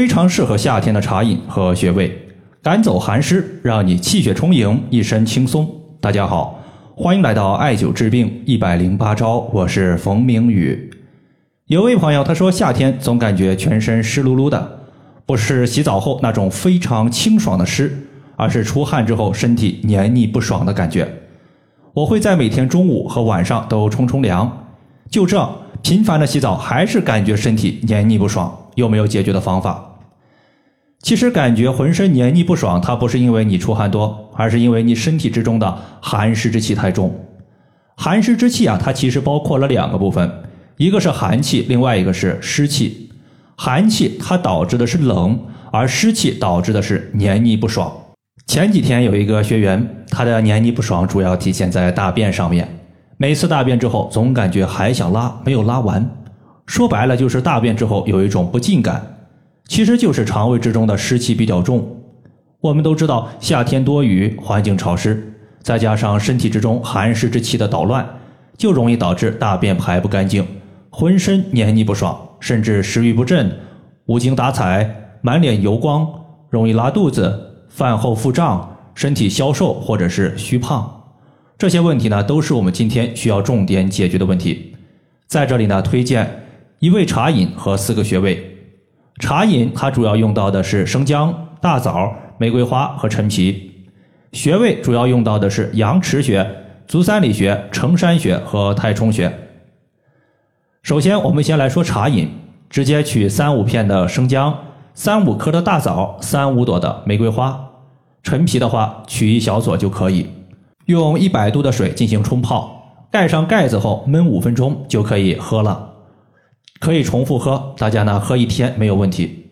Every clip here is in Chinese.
非常适合夏天的茶饮和穴位，赶走寒湿，让你气血充盈，一身轻松。大家好，欢迎来到艾灸治病一百零八招，我是冯明宇。有位朋友他说，夏天总感觉全身湿漉漉的，不是洗澡后那种非常清爽的湿，而是出汗之后身体黏腻不爽的感觉。我会在每天中午和晚上都冲冲凉，就这频繁的洗澡，还是感觉身体黏腻不爽。有没有解决的方法？其实感觉浑身黏腻不爽，它不是因为你出汗多，而是因为你身体之中的寒湿之气太重。寒湿之气啊，它其实包括了两个部分，一个是寒气，另外一个是湿气。寒气它导致的是冷，而湿气导致的是黏腻不爽。前几天有一个学员，他的黏腻不爽主要体现在大便上面，每次大便之后总感觉还想拉，没有拉完。说白了就是大便之后有一种不尽感。其实就是肠胃之中的湿气比较重。我们都知道，夏天多雨，环境潮湿，再加上身体之中寒湿之气的捣乱，就容易导致大便排不干净，浑身黏腻不爽，甚至食欲不振、无精打采、满脸油光，容易拉肚子、饭后腹胀、身体消瘦或者是虚胖。这些问题呢，都是我们今天需要重点解决的问题。在这里呢，推荐一味茶饮和四个穴位。茶饮它主要用到的是生姜、大枣、玫瑰花和陈皮，穴位主要用到的是阳池穴、足三里穴、承山穴和太冲穴。首先，我们先来说茶饮，直接取三五片的生姜、三五颗的大枣、三五朵的玫瑰花，陈皮的话取一小撮就可以，用一百度的水进行冲泡，盖上盖子后焖五分钟就可以喝了。可以重复喝，大家呢喝一天没有问题。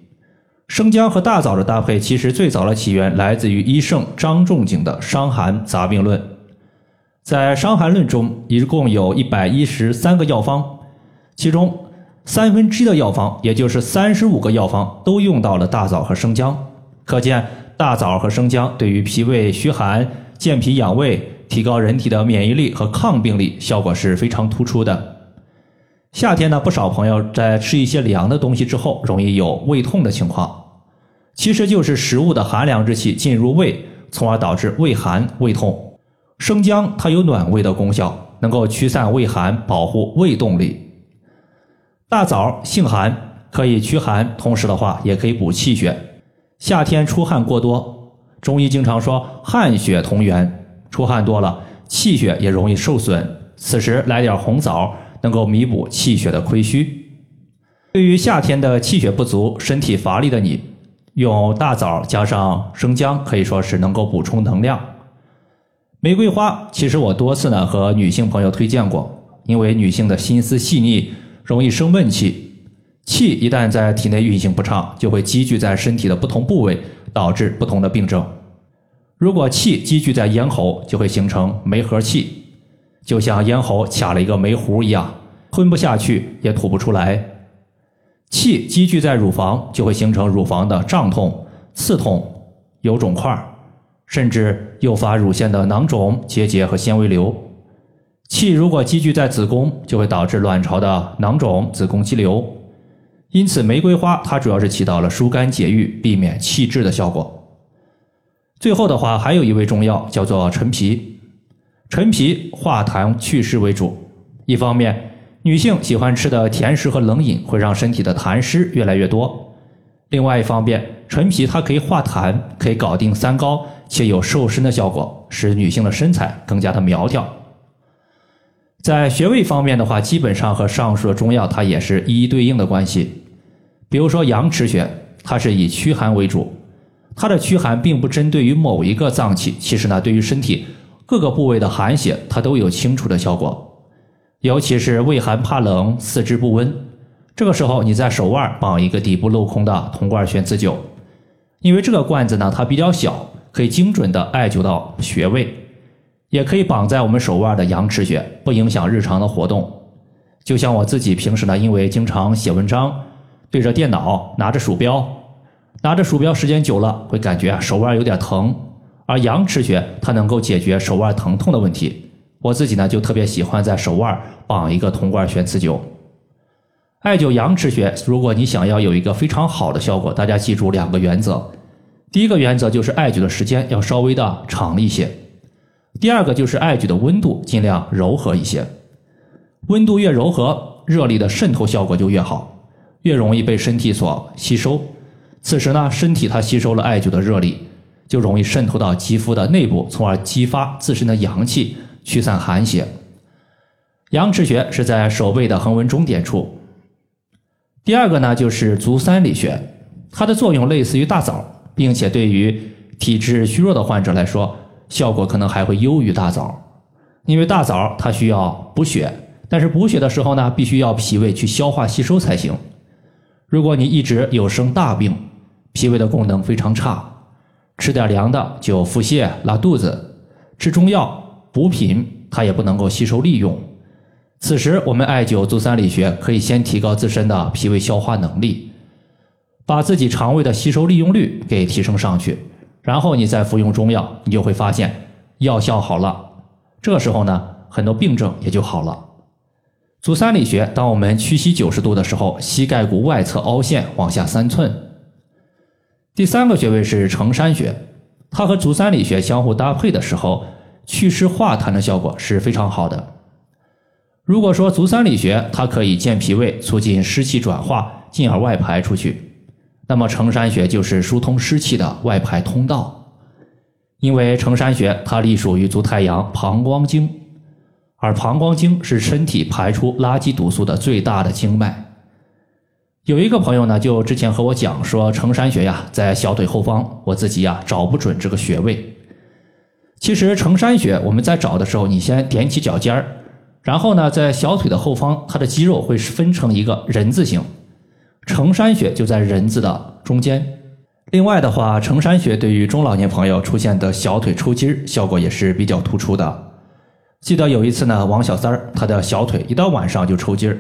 生姜和大枣的搭配，其实最早的起源来自于医圣张仲景的《伤寒杂病论》。在《伤寒论》中，一共有一百一十三个药方，其中三分之一的药方，也就是三十五个药方，都用到了大枣和生姜。可见，大枣和生姜对于脾胃虚寒、健脾养胃、提高人体的免疫力和抗病力，效果是非常突出的。夏天呢，不少朋友在吃一些凉的东西之后，容易有胃痛的情况，其实就是食物的寒凉之气进入胃，从而导致胃寒、胃痛。生姜它有暖胃的功效，能够驱散胃寒，保护胃动力。大枣性寒，可以驱寒，同时的话也可以补气血。夏天出汗过多，中医经常说汗血同源，出汗多了，气血也容易受损。此时来点红枣。能够弥补气血的亏虚。对于夏天的气血不足、身体乏力的你，用大枣加上生姜，可以说是能够补充能量。玫瑰花，其实我多次呢和女性朋友推荐过，因为女性的心思细腻，容易生闷气，气一旦在体内运行不畅，就会积聚在身体的不同部位，导致不同的病症。如果气积聚在咽喉，就会形成梅核气。就像咽喉卡了一个煤糊一样，吞不下去也吐不出来。气积聚在乳房，就会形成乳房的胀痛、刺痛、有肿块，甚至诱发乳腺的囊肿、结节和纤维瘤。气如果积聚在子宫，就会导致卵巢的囊肿、子宫肌瘤。因此，玫瑰花它主要是起到了疏肝解郁、避免气滞的效果。最后的话，还有一味中药叫做陈皮。陈皮化痰祛湿为主，一方面，女性喜欢吃的甜食和冷饮会让身体的痰湿越来越多；另外一方面，陈皮它可以化痰，可以搞定三高，且有瘦身的效果，使女性的身材更加的苗条。在穴位方面的话，基本上和上述的中药它也是一一对应的关系。比如说阳池穴，它是以驱寒为主，它的驱寒并不针对于某一个脏器，其实呢，对于身体。各个部位的寒血，它都有清除的效果，尤其是畏寒怕冷、四肢不温，这个时候你在手腕绑一个底部镂空的铜罐悬磁灸，因为这个罐子呢它比较小，可以精准的艾灸到穴位，也可以绑在我们手腕的阳池穴，不影响日常的活动。就像我自己平时呢，因为经常写文章，对着电脑拿着鼠标，拿着鼠标时间久了，会感觉手腕有点疼。而阳池穴它能够解决手腕疼痛的问题，我自己呢就特别喜欢在手腕绑一个铜罐悬磁灸。艾灸阳池穴，如果你想要有一个非常好的效果，大家记住两个原则。第一个原则就是艾灸的时间要稍微的长一些。第二个就是艾灸的温度尽量柔和一些，温度越柔和，热力的渗透效果就越好，越容易被身体所吸收。此时呢，身体它吸收了艾灸的热力，就容易渗透到肌肤的内部，从而激发自身的阳气，驱散寒邪。阳池穴是在手背的横纹中点处。第二个呢，就是足三里穴，它的作用类似于大枣，并且对于体质虚弱的患者来说，效果可能还会优于大枣。因为大枣它需要补血，但是补血的时候呢，必须要脾胃去消化吸收才行。如果你一直有生大病，脾胃的功能非常差，吃点凉的就腹泻拉肚子，吃中药补品它也不能够吸收利用。此时，我们艾灸足三里穴，可以先提高自身的脾胃消化能力，把自己肠胃的吸收利用率给提升上去。然后你再服用中药，你就会发现药效好了。这时候呢，很多病症也就好了。足三里穴，当我们屈膝九十度的时候，膝盖骨外侧凹陷往下三寸。第三个穴位是承山穴，它和足三里穴相互搭配的时候，祛湿化痰的效果是非常好的。如果说足三里穴它可以健脾胃，促进湿气转化，进而外排出去，那么承山穴就是疏通湿气的外排通道。因为承山穴它隶属于足太阳膀胱经，而膀胱经是身体排出垃圾毒素的最大的经脉。有一个朋友呢，就之前和我讲说，承山穴呀在小腿后方，我自己呀找不准这个穴位。其实承山穴我们在找的时候，你先踮起脚尖儿。然后呢，在小腿的后方，它的肌肉会分成一个人字形，承山穴就在人字的中间。另外的话，承山穴对于中老年朋友出现的小腿抽筋效果也是比较突出的。记得有一次呢，王小三儿他的小腿一到晚上就抽筋儿，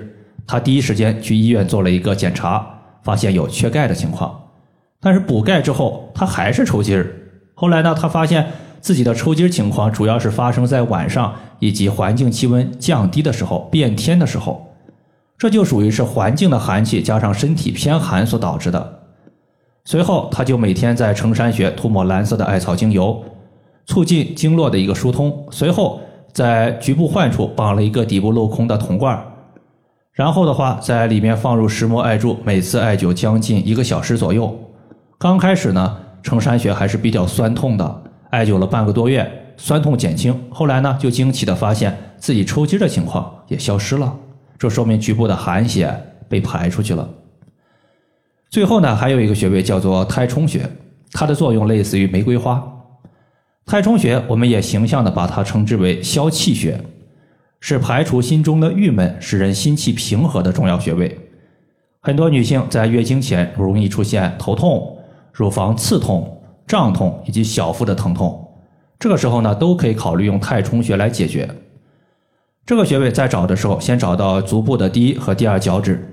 他第一时间去医院做了一个检查，发现有缺钙的情况，但是补钙之后他还是抽筋儿。后来呢，他发现。自己的抽筋情况主要是发生在晚上以及环境气温降低的时候、变天的时候，这就属于是环境的寒气加上身体偏寒所导致的。随后，他就每天在承山穴涂抹蓝色的艾草精油，促进经络的一个疏通。随后，在局部患处绑了一个底部镂空的铜罐儿，然后的话，在里面放入石磨艾柱，每次艾灸将近一个小时左右。刚开始呢，承山穴还是比较酸痛的。艾灸了半个多月，酸痛减轻。后来呢，就惊奇的发现自己抽筋的情况也消失了，这说明局部的寒邪被排出去了。最后呢，还有一个穴位叫做太冲穴，它的作用类似于玫瑰花。太冲穴，我们也形象的把它称之为消气穴，是排除心中的郁闷、使人心气平和的重要穴位。很多女性在月经前容易出现头痛、乳房刺痛。胀痛以及小腹的疼痛，这个时候呢，都可以考虑用太冲穴来解决。这个穴位在找的时候，先找到足部的第一和第二脚趾，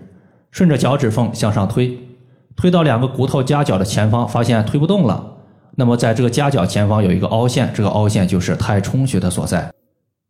顺着脚趾缝向上推，推到两个骨头夹角的前方，发现推不动了。那么在这个夹角前方有一个凹陷，这个凹陷就是太冲穴的所在。